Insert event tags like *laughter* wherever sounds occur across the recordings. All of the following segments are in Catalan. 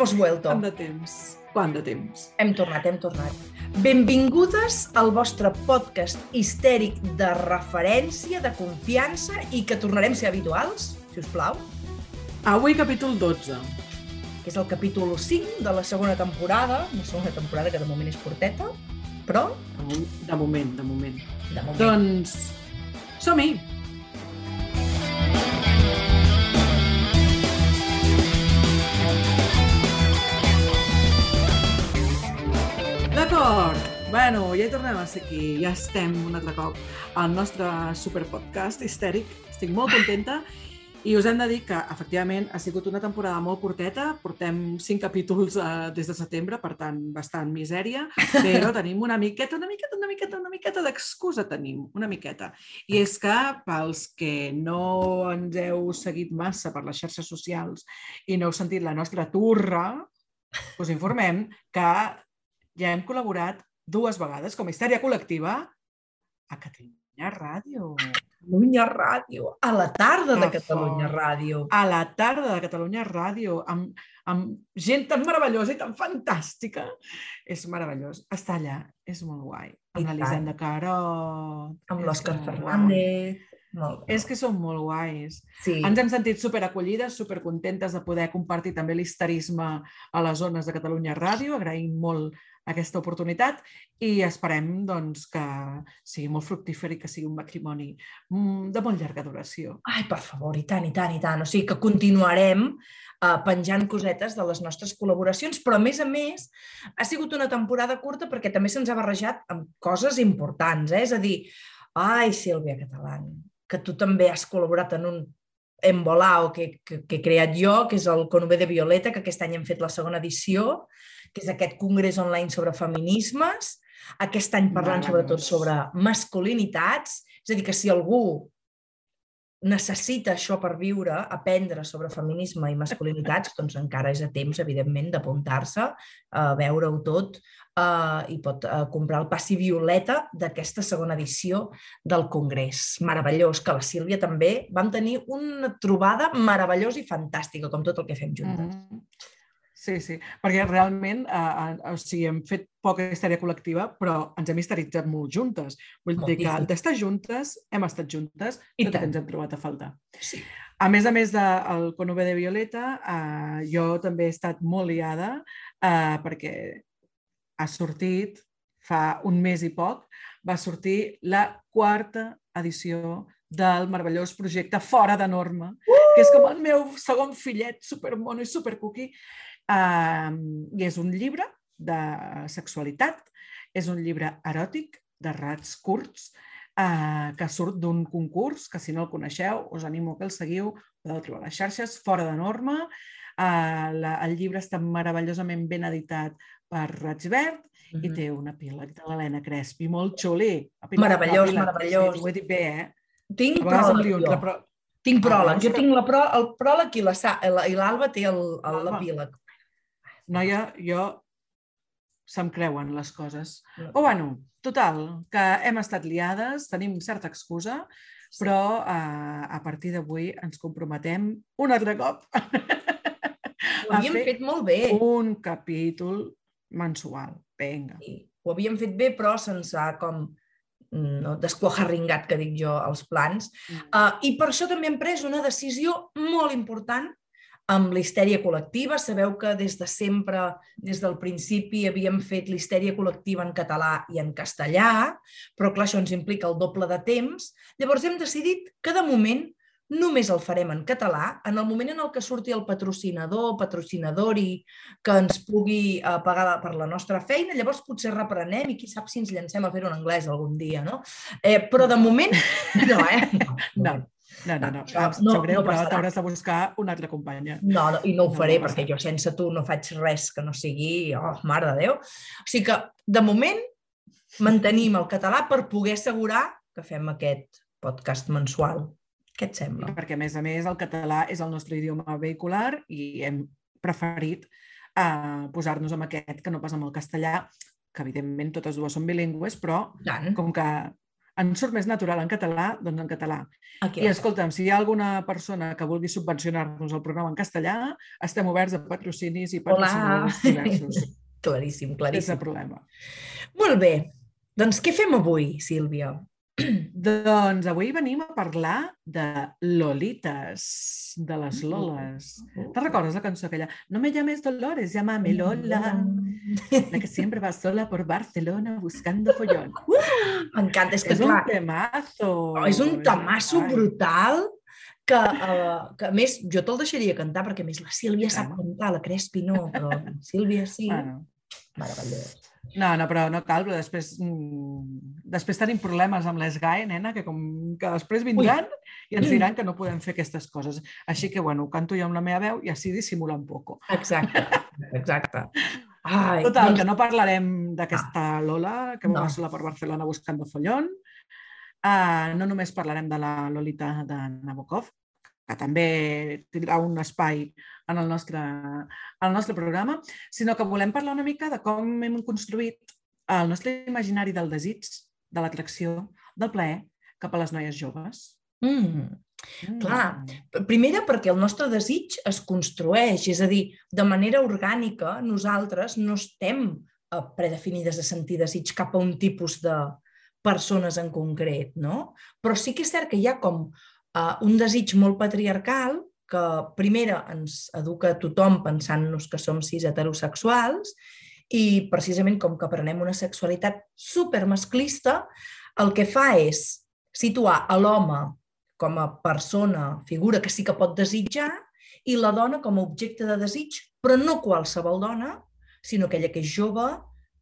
Hemos vuelto. Quant de temps? Quant de temps? Hem tornat, hem tornat. Benvingudes al vostre podcast histèric de referència, de confiança i que tornarem a ser habituals, si us plau, Avui capítol 12. que és el capítol 5 de la segona temporada, una segona temporada que de moment és curteta, però De moment, de moment. de moment... Doncs som-hi! D'acord. Bueno, ja hi tornem a ser aquí. Ja estem un altre cop al nostre superpodcast histèric. Estic molt contenta i us hem de dir que, efectivament, ha sigut una temporada molt curteta. Portem cinc capítols eh, des de setembre, per tant, bastant misèria, però *laughs* tenim una miqueta, una miqueta, una miqueta, una miqueta d'excusa tenim, una miqueta. I és que, pels que no ens heu seguit massa per les xarxes socials i no heu sentit la nostra turra, us informem que ja hem col·laborat dues vegades com a histèria col·lectiva a Catalunya Ràdio. Catalunya Ràdio, a la tarda de Catalunya. Ràdio. a la tarda de Catalunya Ràdio, amb, amb gent tan meravellosa i tan fantàstica. És meravellós. Estar allà és molt guai. Amb l'Elisenda Carot. Amb l'Òscar. Fernández. Molt bé. És que són molt guais. Sí. Ens hem sentit superacollides, supercontentes de poder compartir també l'histerisme a les zones de Catalunya Ràdio. Agraïm molt aquesta oportunitat i esperem doncs, que sigui molt fructífer i que sigui un matrimoni mm, de molt llarga duració. Ai, per favor, i tant, i tant, i tant. O sigui que continuarem uh, penjant cosetes de les nostres col·laboracions, però a més a més ha sigut una temporada curta perquè també se'ns ha barrejat amb coses importants, eh? És a dir, ai, Sílvia Catalán, que tu també has col·laborat en un embolao que, que, que he creat jo, que és el Conové de Violeta, que aquest any hem fet la segona edició, que és aquest congrés online sobre feminismes, aquest any parlant sobretot sobre masculinitats, és a dir, que si algú necessita això per viure, aprendre sobre feminisme i masculinitats, doncs encara és a temps, evidentment, d'apuntar-se, a veure-ho tot eh, i pot eh, comprar el passi violeta d'aquesta segona edició del Congrés. Meravellós, que la Sílvia també vam tenir una trobada meravellosa i fantàstica, com tot el que fem juntes. Mhm. Sí, sí, perquè realment eh, eh, o sigui, hem fet poca histèria col·lectiva, però ens hem histeritzat molt juntes. Vull dir que Moltíssim. d'estar juntes, hem estat juntes, I tot ens hem trobat a faltar. Sí. A més a més del Conove de Violeta, eh, jo també he estat molt liada eh, perquè ha sortit, fa un mes i poc, va sortir la quarta edició del meravellós projecte Fora de Norma, uh! que és com el meu segon fillet supermono i supercookie. Uh, I és un llibre de sexualitat, és un llibre eròtic, de rats curts, uh, que surt d'un concurs, que si no el coneixeu, us animo que el seguiu, podeu trobar a les xarxes, Fora de Norma. Uh, la, el llibre està meravellosament ben editat per Raig Verd Mhm. i té un epíleg de l'Helena Crespi, molt xuli. Meravellós, meravellós. Sí, ho he dit bé, eh? Tinc pròleg, jo. però... Tinc Ah, pròleg. veus Jo que- tinc la pro, el pròleg i la Sa- la- i l'Alba té L'Alba. l'epíleg. Noia, jo se'm creuen les coses. O bueno, total, que hem estat liades, tenim certa excusa, però eh, a partir d'avui ens comprometem un altre cop *laughs* Ho havíem fet molt bé. un capítol mensual. Vinga. Sí, ho havíem fet bé, però se'ns ha com no, desquajarringat, que dic jo, els plans. Uh, I per això també hem pres una decisió molt important amb l'histèria col·lectiva. Sabeu que des de sempre, des del principi, havíem fet l'histèria col·lectiva en català i en castellà, però clar, això ens implica el doble de temps. Llavors hem decidit que de moment només el farem en català, en el moment en el que surti el patrocinador, patrocinadori, que ens pugui eh, pagar la- per la nostra feina, llavors potser reprenem i qui sap si ens llancem a fer-ho en anglès algun dia, no? Eh, però de moment, *laughs* no, eh? No, no, no, no. Això Em no- sap greu, no però t'hauràs de buscar una altra companya. No, no, i no ho No, faré no perquè jo sense tu no faig res que no sigui, oh, mare de Déu. O sigui que, de moment, mantenim el català per poder assegurar que fem aquest podcast mensual. Què et sembla? perquè, a més a més, el català és el nostre idioma vehicular i hem preferit eh, posar-nos amb aquest que no pas amb el castellà, que evidentment totes dues són bilingües, però Tant. com que Em surt més natural en català, doncs en català. Aquí I escolta'm, si hi ha alguna persona que vulgui subvencionar-nos el programa en castellà, estem oberts a patrocinis i patrocinadors diversos. *laughs* claríssim, Sense claríssim. problema. Molt bé. Doncs què fem avui, Sílvia? *clears throat* Doncs avui venim a parlar de Lolites, de les Loles. Te recordes la cançó aquella? No me llames Dolores, llámame Lola. La que siempre va sola por Barcelona buscando follón. *laughs* M'encanta, és que És un clar, temazo. és un tamasso Ai, brutal que, uh, que a més jo te'l deixaria cantar perquè a més la Sílvia sap Clar. cantar, la Crespi no, però *laughs* Sílvia sí. Bueno, Meravellós. No, no, però no cal, però després, mm, després tenim problemes amb l'ESGAE, nena, que, com, que després vindran i ens diran que no podem fer aquestes coses. Així que, bueno, canto jo amb la meva veu i així dissimula un poco. Exacte, exacte. Ai, Total, doncs, que no parlarem d'aquesta Lola que No. va sola per Barcelona buscando follón. Uh, no només parlarem de la Lolita de Nabokov, que també tindrà un espai en el nostre, en el nostre programa, sinó que volem parlar una mica de com hem construït el nostre imaginari del desig, de l'atracció, del plaer cap a les noies joves. mm, Clar. Primera, perquè el nostre desig es construeix, és a dir, de manera orgànica, nosaltres no estem eh, predefinides a sentir desig cap a un tipus de persones en concret, no? Però sí que és cert que hi ha com uh, un desig molt patriarcal que, primera, ens educa tothom pensant-nos que som cis heterosexuals i, precisament, com que aprenem una sexualitat supermasclista, el que fa és situar a l'home com a persona, figura que sí que pot desitjar, i la dona com a objecte de desig, però no qualsevol dona, sinó aquella que és jove,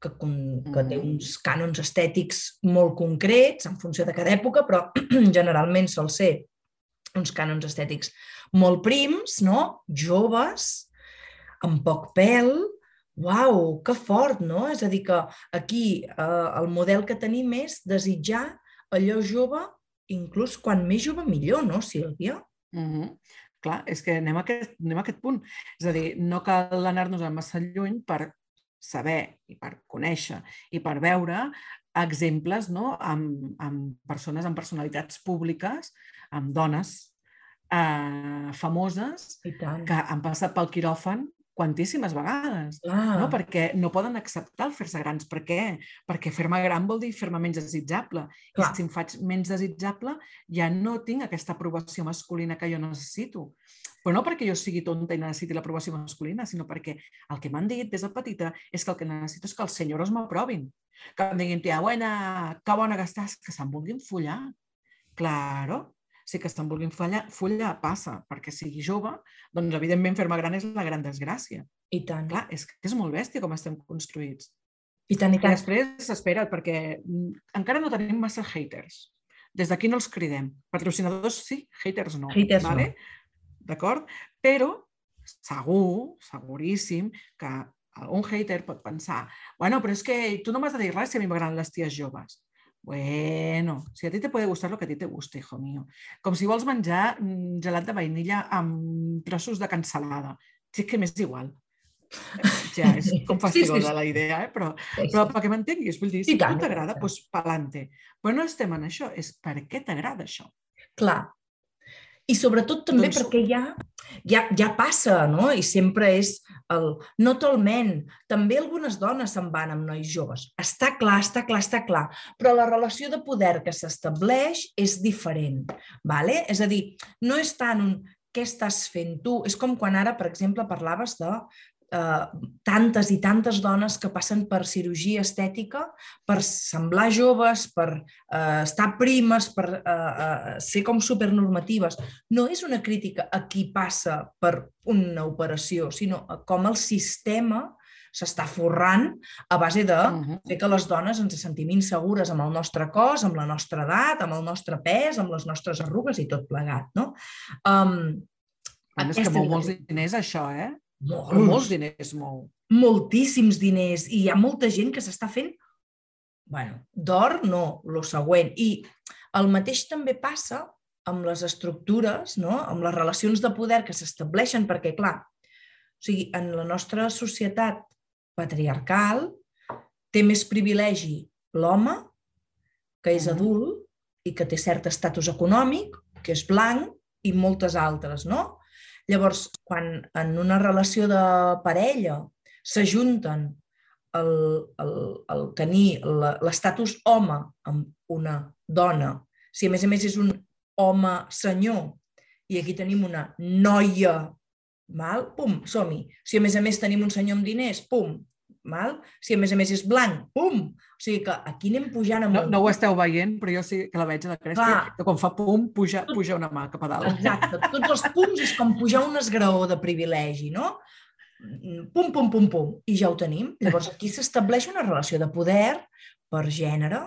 que, con- que té Mm. uns cànons estètics molt concrets, en funció de cada època, però *clears throat* generalment sol ser uns cànons estètics molt prims, no? joves, amb poc pèl, Uau, que fort, no? És a dir, que aquí eh, el model que tenim és desitjar allò jove, inclús quan més jove millor, no, Sílvia? Mm -hmm. Clar, és que anem a, aquest, anem a aquest punt. És a dir, no cal anar-nos a massa lluny per saber i per conèixer i per veure exemples no? amb, amb persones, amb personalitats públiques, amb dones eh, famoses que han passat pel quiròfan quantíssimes vegades. Clar. No? Perquè no poden acceptar el fer-se grans. Per què? Perquè fer-me gran vol dir fer-me menys desitjable. Clar. I si em faig menys desitjable, ja no tinc aquesta aprovació masculina que jo necessito. Però no perquè jo sigui tonta i necessiti l'aprovació masculina, sinó perquè el que m'han dit des de petita és que el que necessito és que els senyors m'aprovin. Que em diguin, tia, buena, que bona que estàs, que se'n vulguin follar. Claro, sí que se'n vulguin follar, follar passa perquè sigui jove, doncs evidentment fer-me gran és la gran desgràcia. I tant. Clar, és que és molt bèstia com estem construïts. I tant, i I tant. després, espera't, perquè mm, encara no tenim massa haters. Des d'aquí no els cridem. Patrocinadors sí, haters no. Haters no. vale? D'acord? Però segur, seguríssim, que algun hater pot pensar bueno, però és que tu no m'has de dir res si a mi m'agraden les ties joves. Bueno, si a ti te puede gustar lo que a ti te guste, hijo mío. Com si vols menjar mm, gelat de vainilla amb trossos de cansalada. Si és que m'és igual. Ja, és *laughs* com Sí, sí, fastigosa sí. la idea, eh? però Sí, però sí. perquè m'entenguis, vull dir, si tant, tu t'agrada, doncs pa'lante. Però no estem en això, és per què t'agrada això. Clar. I sobretot també Doncs- perquè ja, ja, ja passa, no? I sempre és el... No tolment. També algunes dones se'n van amb nois joves. Està clar, està clar, està clar. Però la relació de poder que s'estableix és diferent. Vale? És a dir, no és tant un què estàs fent tu? És com quan ara, per exemple, parlaves de eh, tantes i tantes dones que passen per cirurgia estètica per semblar joves, per eh, estar primes, per eh, eh, ser com supernormatives. No és una crítica a qui passa per una operació, sinó a com el sistema s'està forrant a base de Mhm. fer que les dones ens sentim insegures amb el nostre cos, amb la nostra edat, amb el nostre pes, amb les nostres arrugues i tot plegat. No? Um, Bueno, és que mou molts diners, això, eh? Molts, molts diners mou. moltíssims diners i hi ha molta gent que s'està fent bueno, d'or no, lo següent. I el mateix també passa amb les estructures, no? amb les relacions de poder que s'estableixen, perquè, clar, o sigui, en la nostra societat patriarcal té més privilegi l'home, que és Mhm. adult, i que té cert estatus econòmic, que és blanc, i moltes altres, no? Llavors, quan en una relació de parella s'ajunten el, el, el tenir l'estatus home amb una dona, si a més a més és un home senyor i aquí tenim una noia, mal, pum, som-hi. Si a més a més tenim un senyor amb diners, pum, mal? Si a més a més és blanc, pum! O sigui que aquí anem pujant amunt. No, no ho esteu veient, però jo sí que la veig a la cresta, Clar. que quan fa pum, puja, puja una mà cap a dalt. Exacte, tots els pums és com pujar un esgraó de privilegi, no? Pum, pum, pum, pum, i ja ho tenim. Llavors aquí s'estableix una relació de poder per gènere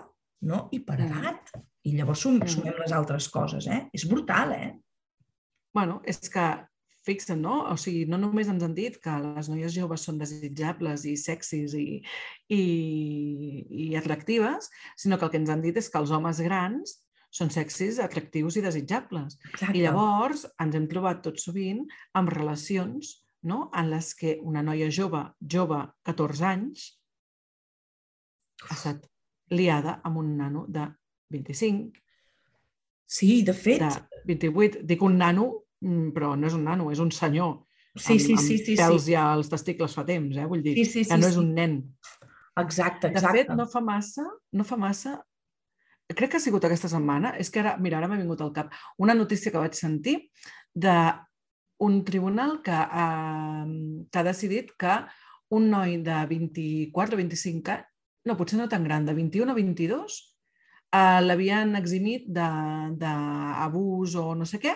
no? i per mm. edat. I llavors sum, mm. sumem les altres coses, eh? És brutal, eh? Bueno, és que fixa't, no? O sigui, no només ens han dit que les noies joves són desitjables i sexis i, i, i atractives, sinó que el que ens han dit és que els homes grans són sexis, atractius i desitjables. Exacte. I llavors ens hem trobat tot sovint amb relacions no? en les que una noia jove, jove, 14 anys, ha estat liada amb un nano de 25. Sí, de fet. De 28. Dic un nano però no és un nano, és un senyor. Sí, sí, sí, sí, pèls sí. ja als testicles fa temps, eh? Vull dir, sí, sí, que no és un nen. Exacte, exacte. De fet, no fa massa, no fa massa, crec que ha sigut aquesta setmana, és que ara, mira, ara m'ha vingut al cap una notícia que vaig sentir de un tribunal que, eh, que ha decidit que un noi de 24 o 25 anys, no, potser no tan gran, de 21 o 22, eh, l'havien eximit d'abús o no sé què,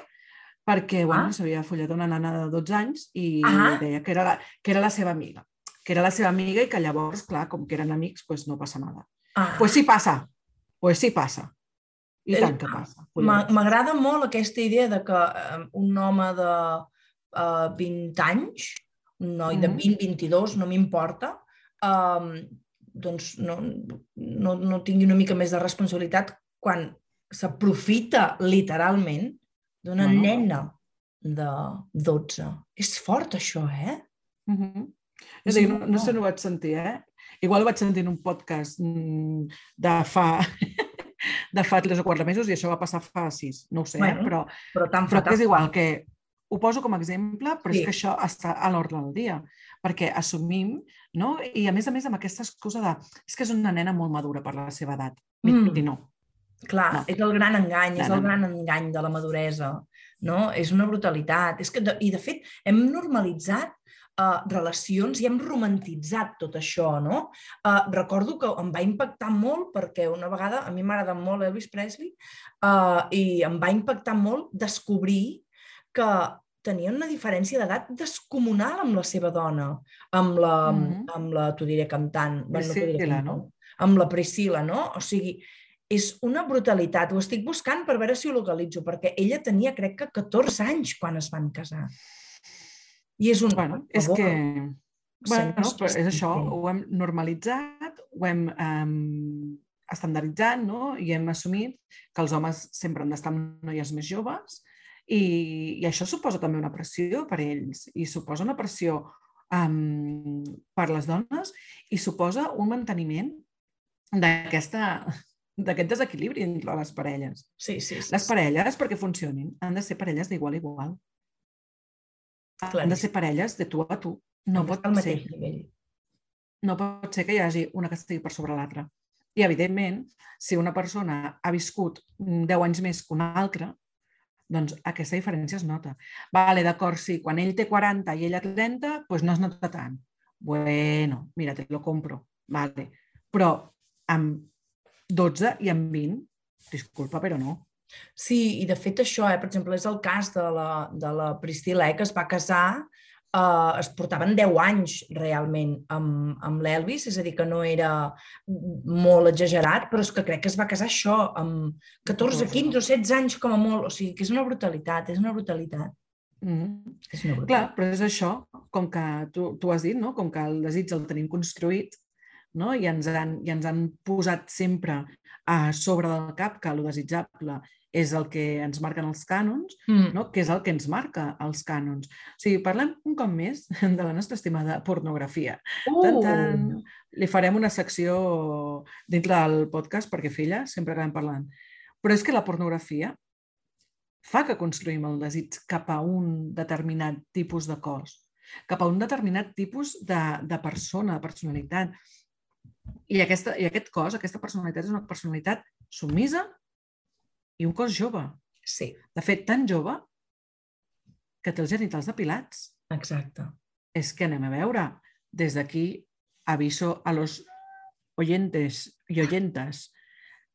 perquè ah. bueno, s'havia follat una nana de 12 anys i ah. deia que era, la, que era la seva amiga. Que era la seva amiga i que llavors, clar, com que eren amics, pues no passa nada. Ah. Pues sí passa, pues sí passa. I tant que passa. M'agrada molt aquesta idea de que eh, un home de uh, 20 anys, un noi mm -hmm. de 20-22, no m'importa, um, doncs no, no, no tingui una mica més de responsabilitat quan s'aprofita literalment d'una bueno. nena de 12. És fort, això, eh? Uh -huh. És dir, no, no sé, no ho vaig sentir, eh? Igual ho vaig sentir en un podcast mm, de fa *laughs* de fa 3 o 4 mesos i això va passar fa 6, no ho sé, bueno, eh? però, però, tan però que és igual, que ho poso com a exemple, però sí. és que això està a l'ordre del dia, perquè assumim, no? I a més a més amb aquesta excusa de és que és una nena molt madura per la seva edat. Mm. I no, Clar, no. és el gran engany, és el gran engany de la maduresa, no? És una brutalitat. És que, de, I, de fet, hem normalitzat uh, relacions i hem romantitzat tot això, no? Uh, recordo que em va impactar molt perquè una vegada, a mi m'agrada molt Elvis Presley, uh, i em va impactar molt descobrir que tenia una diferència d'edat descomunal amb la seva dona, amb la, mm -hmm. amb la t'ho diré cantant, Priscila, no, diré cantant, no? amb la Priscila, no? O sigui, és una brutalitat. Ho estic buscant per veure si ho localitzo, perquè ella tenia, crec que, 14 anys quan es van casar. I és un... Bueno, és que... Bueno, no, però és això, ho hem normalitzat, ho hem um, estandarditzat no? i hem assumit que els homes sempre han d'estar amb noies més joves i, i això suposa també una pressió per ells i suposa una pressió um, per les dones i suposa un manteniment d'aquesta d'aquest desequilibri entre les parelles. Sí, sí, sí. Les parelles, perquè funcionin, han de ser parelles d'igual a igual. Claríssim. Han de ser parelles de tu a tu. No pot al ser. nivell. No pot ser que hi hagi una que estigui per sobre l'altra. I, evidentment, si una persona ha viscut 10 anys més que una altra, doncs aquesta diferència es nota. Vale, d'acord, sí, quan ell té 40 i ella 30, doncs no es nota tant. Bueno, mira, te lo compro. Vale. Però amb 12 i en 20. Disculpa, però no. Sí, i de fet això, eh, per exemple, és el cas de la, de la Priscila, eh, que es va casar, eh, es portaven 10 anys realment amb, amb l'Elvis, és a dir, que no era molt exagerat, però és que crec que es va casar això amb 14, 15 o 16 anys com a molt, o sigui, que és una brutalitat, és una brutalitat. Mm -hmm. És una brutalitat. Clar, però és això, com que tu, tu has dit, no? com que el desig el tenim construït, no? I, ens han, i ens han posat sempre a sobre del cap que el desitjable és el que ens marquen els cànons, mm. no? que és el que ens marca els cànons. O sigui, parlem un cop més de la nostra estimada pornografia. Uh! Tant, tant, li farem una secció dintre del podcast perquè, filla, sempre acabem parlant. Però és que la pornografia fa que construïm el desig cap a un determinat tipus de cos, cap a un determinat tipus de, de persona, de personalitat. I, aquesta, I aquest cos, aquesta personalitat, és una personalitat submisa i un cos jove. Sí. De fet, tan jove que té els genitals depilats. Exacte. És que anem a veure. Des d'aquí aviso a los oyentes i oyentes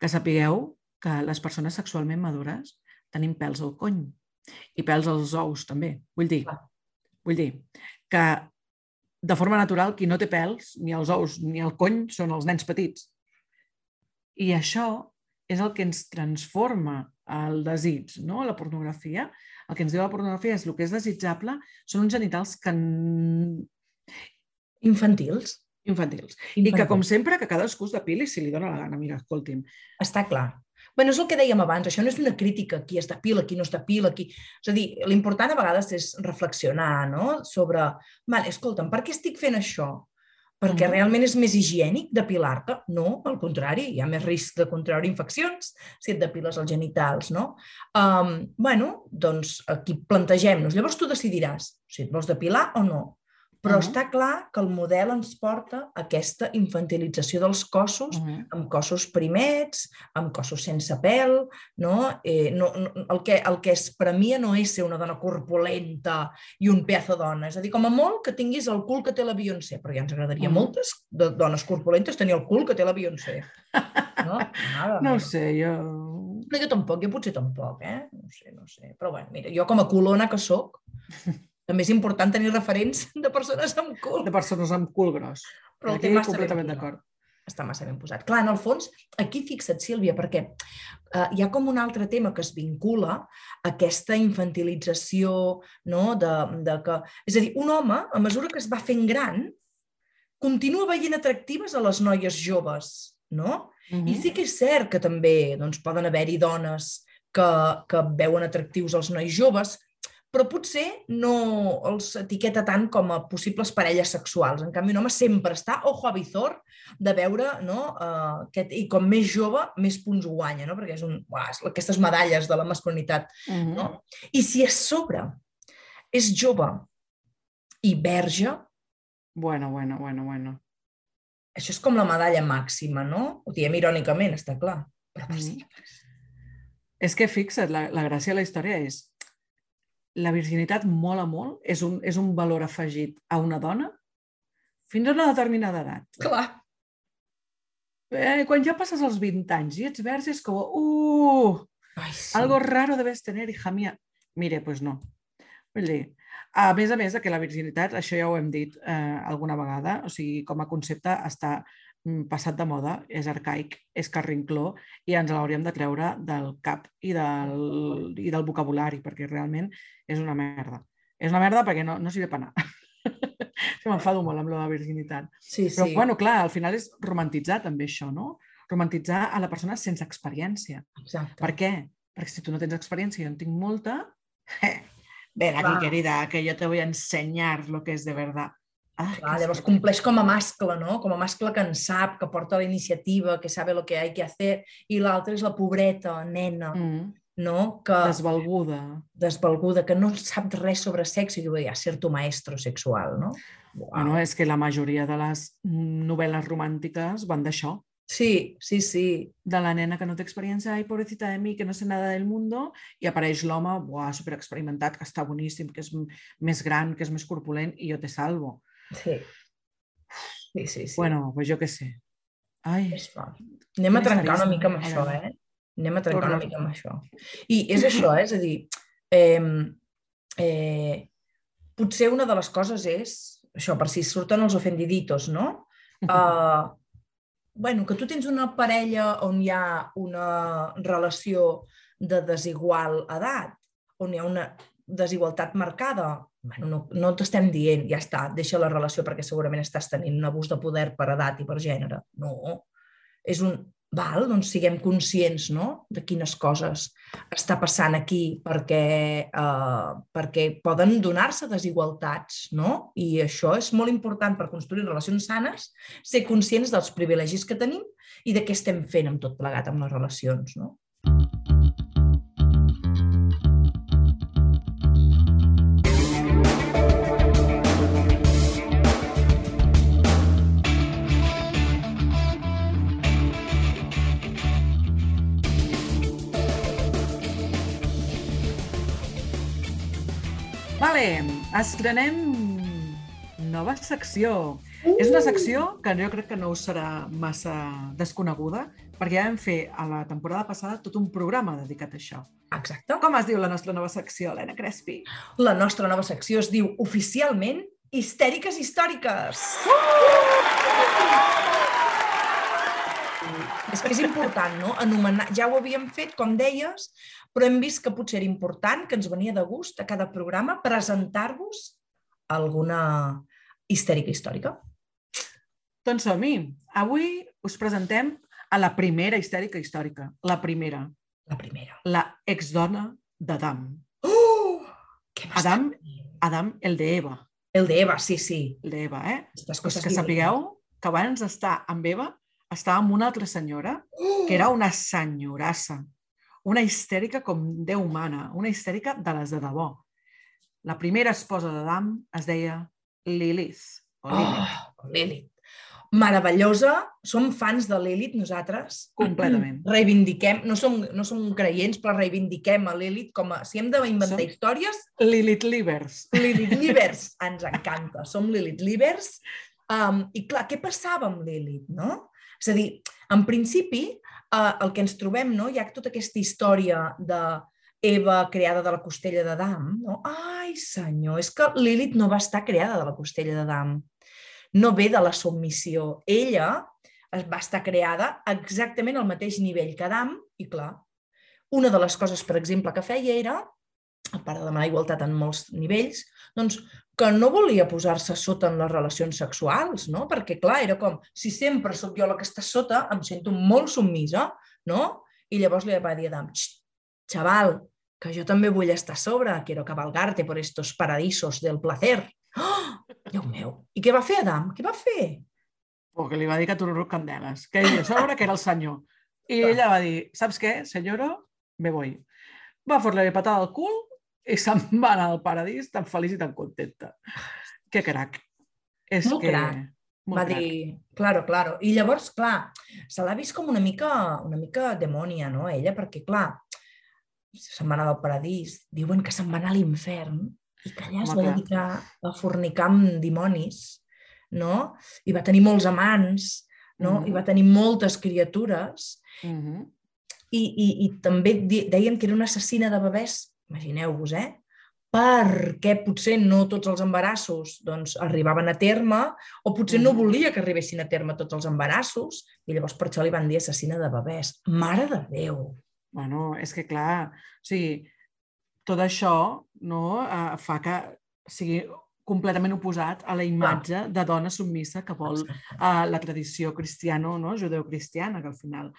que sapigueu que les persones sexualment madures tenim pèls al cony i pèls als ous també. Vull dir, vull dir que de forma natural qui no té pèls, ni els ous ni el cony, són els nens petits. I això és el que ens transforma el desig, no? la pornografia. El que ens diu la pornografia és el que és desitjable són uns genitals que... Infantils. Infantils. I que, com sempre, que cadascú es depili si li dóna la gana. Mira, escolti'm. Està clar. Bueno, és el que dèiem abans, això no és una crítica, qui es depila, qui no es depila, qui... És a dir, l'important a vegades és reflexionar no? sobre, vale, escolta'm, per què estic fent això? Perquè mm. realment és més higiènic depilar-te? No, al contrari, hi ha més risc de contraure infeccions si et depiles els genitals, no? Um, bueno, doncs aquí plantegem-nos. Llavors tu decidiràs si et vols depilar o no. Però uh -huh. està clar que el model ens porta a aquesta infantilització dels cossos, uh -huh. amb cossos primets, amb cossos sense pèl, no? Eh, no, no el, que, el que es premia no és ser una dona corpulenta i un pedazo dona, és a dir, com a molt que tinguis el cul que té la Beyoncé, però ja ens agradaria uh -huh. moltes de dones corpulentes tenir el cul que té la Beyoncé. No? Nada, *laughs* no ho sé, jo... No, jo tampoc, jo potser tampoc, eh? No sé, no sé. Però bueno, mira, jo com a colona que sóc, *laughs* també és important tenir referents de persones amb cul. De persones amb cul gros. Però el tema completament d'acord. Està massa ben posat. Clar, en el fons, aquí fixa't, Sílvia, perquè eh, hi ha com un altre tema que es vincula a aquesta infantilització, no?, de, de que... És a dir, un home, a mesura que es va fent gran, continua veient atractives a les noies joves, no? Uh -huh. I sí que és cert que també doncs, poden haver-hi dones que, que veuen atractius als nois joves, però potser no els etiqueta tant com a possibles parelles sexuals. En canvi, un home sempre està ojo a visor de veure, no? Uh, aquest, i com més jove, més punts guanya, no? perquè és un, uah, aquestes medalles de la masculinitat. Uh -huh. no? I si és sobre és jove i verge... Bueno, bueno, bueno, bueno. Això és com la medalla màxima, no? Ho diem irònicament, està clar. Però per mm. És que fixa't, la, la gràcia de la història és la virginitat mola molt, és un, és un valor afegit a una dona fins a una determinada edat. Clar. Eh, quan ja passes els 20 anys i ets verge és com, uh, Ai, sí. algo raro debes tener, hija mía. Mire, pues no. Vull dir, a més a més de que la virginitat, això ja ho hem dit eh, alguna vegada, o sigui, com a concepte està passat de moda, és arcaic, és carrincló i ens l'hauríem de treure del cap i del, i del vocabulari perquè realment és una merda. És una merda perquè no, no s'hi ve penar. *laughs* M'enfado molt amb la virginitat. Sí, Però, sí. bueno, clar, al final és romantitzar també això, no? Romantitzar a la persona sense experiència. Exacte. Per què? Perquè si tu no tens experiència i jo en tinc molta, *laughs* eh, ven aquí, querida, que yo te voy a enseñar lo que es de verdad. Ah, Clar, llavors compleix com a mascle, no? Com a mascle que en sap, que porta la iniciativa, que sabe lo que hay que hacer, i l'altra és la pobreta, nena, mm. no? Que... Desvalguda. Desvalguda, que no sap res sobre sexe, i diu, ja, ser tu maestro sexual, no? Wow. Bueno, és que la majoria de les novel·les romàntiques van d'això. Sí, sí, sí. De la nena que no té experiència, ai, pobrecita de mi, que no sé nada del mundo, i apareix l'home, super experimentat, que està boníssim, que és més gran, que és més corpulent, i jo te salvo. Sí. Sí, sí, sí. Bueno, pues jo què sé. Ai. És fort. Anem a trencar una mica amb això, eh? Anem a trencar una mica amb això. I és això, eh? És a dir, eh, eh, potser una de les coses és, això, per si surten els ofendiditos, no? Uh, bueno, que tu tens una parella on hi ha una relació de desigual edat, on hi ha una desigualtat marcada, no, no t'estem dient, ja està, deixa la relació perquè segurament estàs tenint un abús de poder per edat i per gènere. No, és un... Val, doncs siguem conscients no? de quines coses està passant aquí perquè, eh, perquè poden donar-se desigualtats no? i això és molt important per construir relacions sanes, ser conscients dels privilegis que tenim i de què estem fent amb tot plegat amb les relacions. No? Estrenem nova secció. Uh! És una secció que jo crec que no us serà massa desconeguda, perquè ja vam fer a la temporada passada tot un programa dedicat a això. Exacte. Com es diu la nostra nova secció, Helena Crespi? La nostra nova secció es diu oficialment Histèriques Històriques. Uh! És que és important, no? Anomenar... Ja ho havíem fet, com deies, però hem vist que potser era important, que ens venia de gust a cada programa presentar-vos alguna histèrica històrica. Doncs som-hi. Avui us presentem a la primera histèrica històrica. La primera. La primera. La exdona d'Adam. Oh! Què Adam, Adam, el de Eva. El de Eva, sí, sí. El de Eva, eh? Aquestes Coses que sapigueu que abans d'estar amb Eva estava amb una altra senyora que era una senyorassa, una histèrica com Déu humana, una histèrica de les de debò. La primera esposa d'Adam es deia Lilith. O Lilith. Oh, Lilith. Meravellosa. Som fans de Lilith, nosaltres. Completament. *clears throat* Reivindiquem, no som, no som creients, però reivindiquem a Lilith com a... Si hem d'inventar Som- històries, Lilith Livers. Lilith *laughs* Livers ens encanta. Som Lilith Livers. Um, I clar, què passava amb Lilith, no? És a dir, en principi, uh, el que ens trobem, no? hi ha tota aquesta història de Eva creada de la costella d'Adam. No? Ai, senyor, és que Lilith no va estar creada de la costella d'Adam. No ve de la submissió. Ella va estar creada exactament al mateix nivell que Adam i, clar, una de les coses, per exemple, que feia era, a part de demanar igualtat en molts nivells, doncs que no volia posar-se sota en les relacions sexuals, no? Perquè, clar, era com, si sempre sóc jo la que està sota, em sento molt submisa, no? I llavors li va dir a Adam, "Xt, chaval, que jo també vull estar a sobre, quiero cabalgarte por estos paradisos del placer. Oh, Déu meu. I què va fer Adam? Què va fer? O que li va dir que tururut candeles. Que ell a sobre que era el senyor. I ella va dir, saps què, senyora? Me voy. Va fotre-li patada al cul i se'n va anar al paradís tan feliç i tan contenta. Que crac. És Molt que... crac. Molt va crac. dir, claro, claro. I llavors, clar, se l'ha vist com una mica, una mica demònia, no, ella? Perquè, clar, se'n va anar del paradís, diuen que se'n va anar a l'infern i que allà es va dedicar a fornicar amb dimonis, no? I va tenir molts amants, no? Mhm. I va tenir moltes criatures Mhm. i, i, i també deien que era una assassina de bebès, imagineu-vos, eh? perquè potser no tots els embarassos doncs, arribaven a terme o potser no Mhm. volia que arribessin a terme tots els embarassos i llavors per això li van dir assassina de bebès. Mare de Déu! Bueno, és que clar, o sigui, tot això no, eh, fa que sigui completament oposat a la imatge de dona submissa que vol a la tradició cristiano, no? judeocristiana, que al final...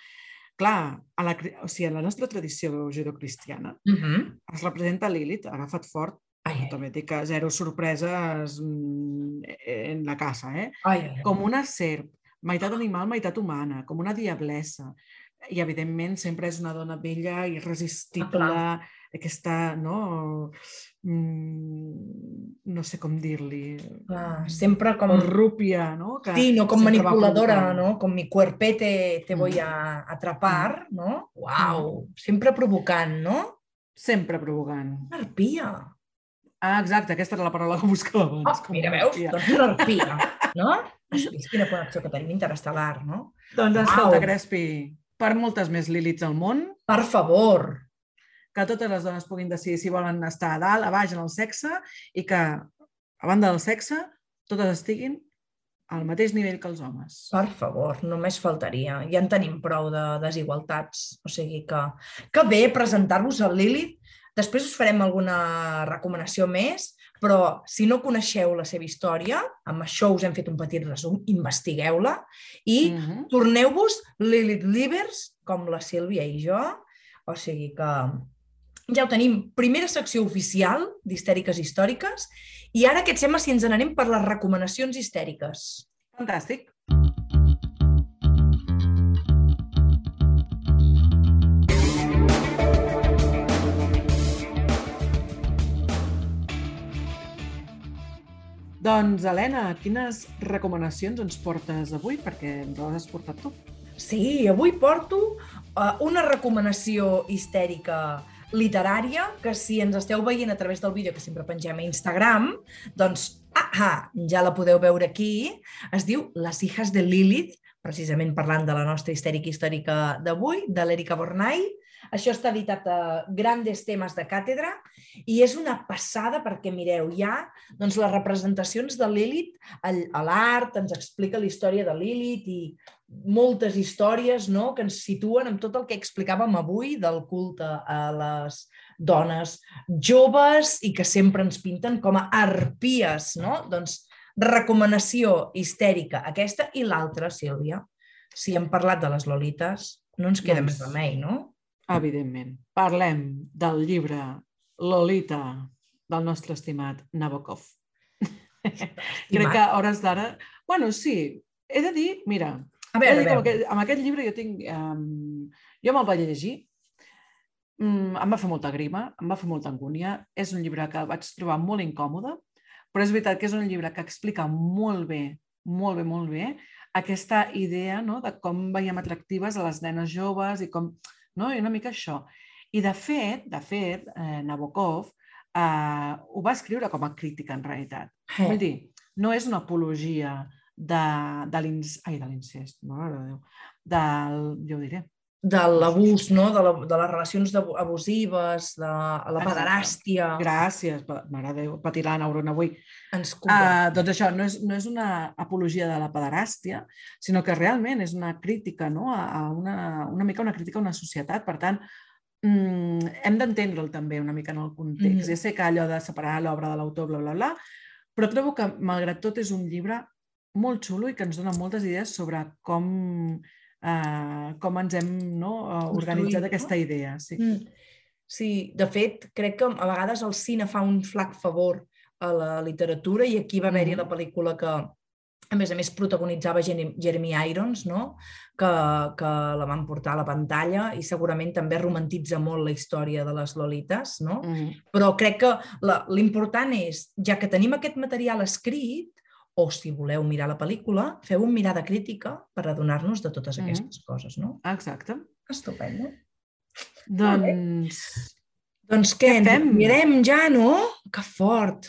Clar, a la, o sigui, a la nostra tradició judeocristiana Uh -huh. es representa Lilith, agafat fort, ai, ai, també dic que zero sorpreses mm, en la casa, eh? ai, ai. com una serp, meitat animal, meitat humana, com una diablessa. I, evidentment, sempre és una dona bella, irresistible, Ah, aquesta, no... Mm, no sé com dir-li... Clar, sempre com... Rúpia, no? Que Sí, no com manipuladora, no? Com mi cuerpete te voy Mm. a atrapar, no? Uau! Sempre provocant, no? Sempre provocant. Arpia. Ah, exacte, aquesta era la paraula que buscava abans. Oh, mira, veus? arpia. Doncs una arpia, no? *laughs* Has vist quina connexió que tenim interestel·lar, no? Doncs escolta, Crespi, per moltes més Liliths al món, Per favor! Que totes les dones puguin decidir si volen estar a dalt, a baix en el sexe i que, a banda del sexe, totes estiguin al mateix nivell que els homes. Per favor, només faltaria. Ja en tenim prou de desigualtats. O sigui que, que bé presentar-vos a Lilith. Després us farem alguna recomanació més, però si no coneixeu la seva història, amb això us hem fet un petit resum, investigueu-la i Mhm. torneu-vos Lilith Livers, com la Sílvia i jo. O sigui que ja ho tenim. Primera secció oficial d'histèriques històriques i ara què et sembla si ens n'anem per les recomanacions histèriques? Fantàstic. Doncs, Helena, quines recomanacions ens portes avui? Perquè ens les has portat tu. Sí, avui porto uh, una recomanació histèrica literària que si ens esteu veient a través del vídeo que sempre pengem a Instagram, doncs ah, ah, ja la podeu veure aquí. Es diu Les hijas de Lilith, precisament parlant de la nostra histèrica històrica d'avui, de l'Erika Bornai. Això està editat a Grandes Temes de Càtedra i és una passada perquè, mireu, ha doncs, les representacions de Lilith a l'art, ens explica la història de Lilith i moltes històries no? que ens situen amb tot el que explicàvem avui del culte a les dones joves i que sempre ens pinten com a arpies. No? Doncs recomanació histèrica aquesta i l'altra, Sílvia. Si hem parlat de les lolites, no ens queda doncs, més remei, no? Evidentment. Parlem del llibre Lolita del nostre estimat Nabokov. *laughs* Crec que a hores d'ara... Bueno, sí, he de dir, mira, a veure, a veure. Amb, aquest, amb aquest llibre jo tinc... Um, jo me'l vaig llegir, um, em va fer molta grima, em va fer molta angúnia, és un llibre que vaig trobar molt incòmode, però és veritat que és un llibre que explica molt bé, molt bé, molt bé, aquesta idea no, de com veiem atractives a les nenes joves i com... No? I una mica això. I de fet, de fet, eh, Nabokov eh, ho va escriure com a crítica en realitat. Eh. Vull dir, no és una apologia de, de l'incest, mare de Déu, del, jo ho diré, de l'abús, no? de, la, de les relacions abusives, de la pederàstia. Gràcies, mare de Déu, patir la neurona avui. Ens uh, doncs això, no és, no és una apologia de la pederàstia, sinó que realment és una crítica, no? a, a una, una mica una crítica a una societat. Per tant, mm, hem d'entendre'l també una mica en el context. Mm. Ja sé que allò de separar l'obra de l'autor, bla, bla, bla, però trobo que, malgrat tot, és un llibre molt xulo i que ens dona moltes idees sobre com, uh, com ens hem no, uh, organitzat aquesta idea. Sí. Mm. sí, de fet, crec que a vegades el cine fa un flac favor a la literatura i aquí va haver-hi mm. la pel·lícula que, a més a més, protagonitzava Jeremy Irons, no? que, que la van portar a la pantalla i segurament també romantitza molt la història de les Lolites, no? Mm. Però crec que l'important és, ja que tenim aquest material escrit, o si voleu mirar la pel·lícula, feu una mirada crítica per adonar-nos de totes aquestes mm -hmm. coses, no? Exacte. Estupendo. Doncs... Doncs què, què fem? mirem ja, no? Que fort!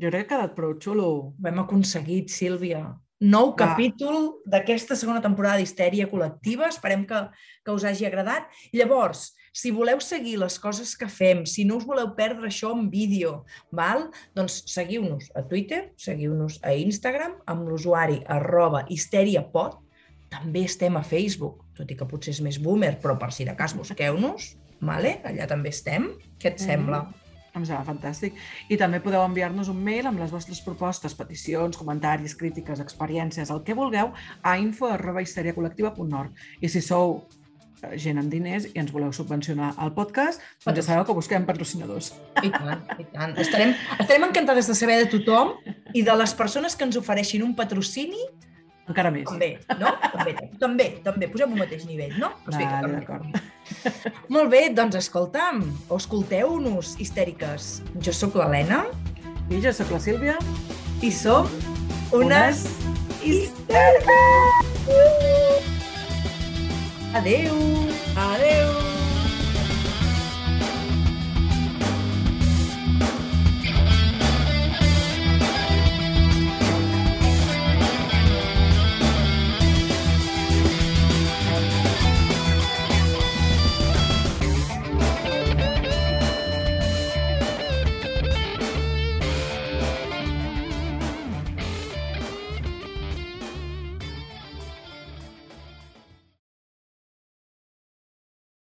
Jo crec que ha quedat prou xulo. Ho hem aconseguit, Sílvia nou Va. capítol d'aquesta segona temporada d'Histèria Col·lectiva. Esperem que, que us hagi agradat. Llavors, si voleu seguir les coses que fem, si no us voleu perdre això en vídeo, val? doncs seguiu-nos a Twitter, seguiu-nos a Instagram amb l'usuari arroba histeriapod. També estem a Facebook, tot i que potser és més boomer, però per si de cas busqueu-nos, vale? allà també estem. Què et mm sembla? Em sembla fantàstic. I també podeu enviar-nos un mail amb les vostres propostes, peticions, comentaris, crítiques, experiències, el que vulgueu, a info.histeriacol·lectiva.org. I si sou gent amb diners i ens voleu subvencionar el podcast, doncs ja sabeu que busquem patrocinadors. I tant, i tant. Estarem, estarem encantades de saber de tothom i de les persones que ens ofereixin un patrocini encara més. També, no? També, també, també. Posem un mateix nivell, no? Pues vale, d'acord. Molt bé, doncs escolta'm, o escolteu-nos, histèriques. Jo sóc l'Helena. I jo sóc la Sílvia. I som unes, unes histèriques! Adeu! Adeu!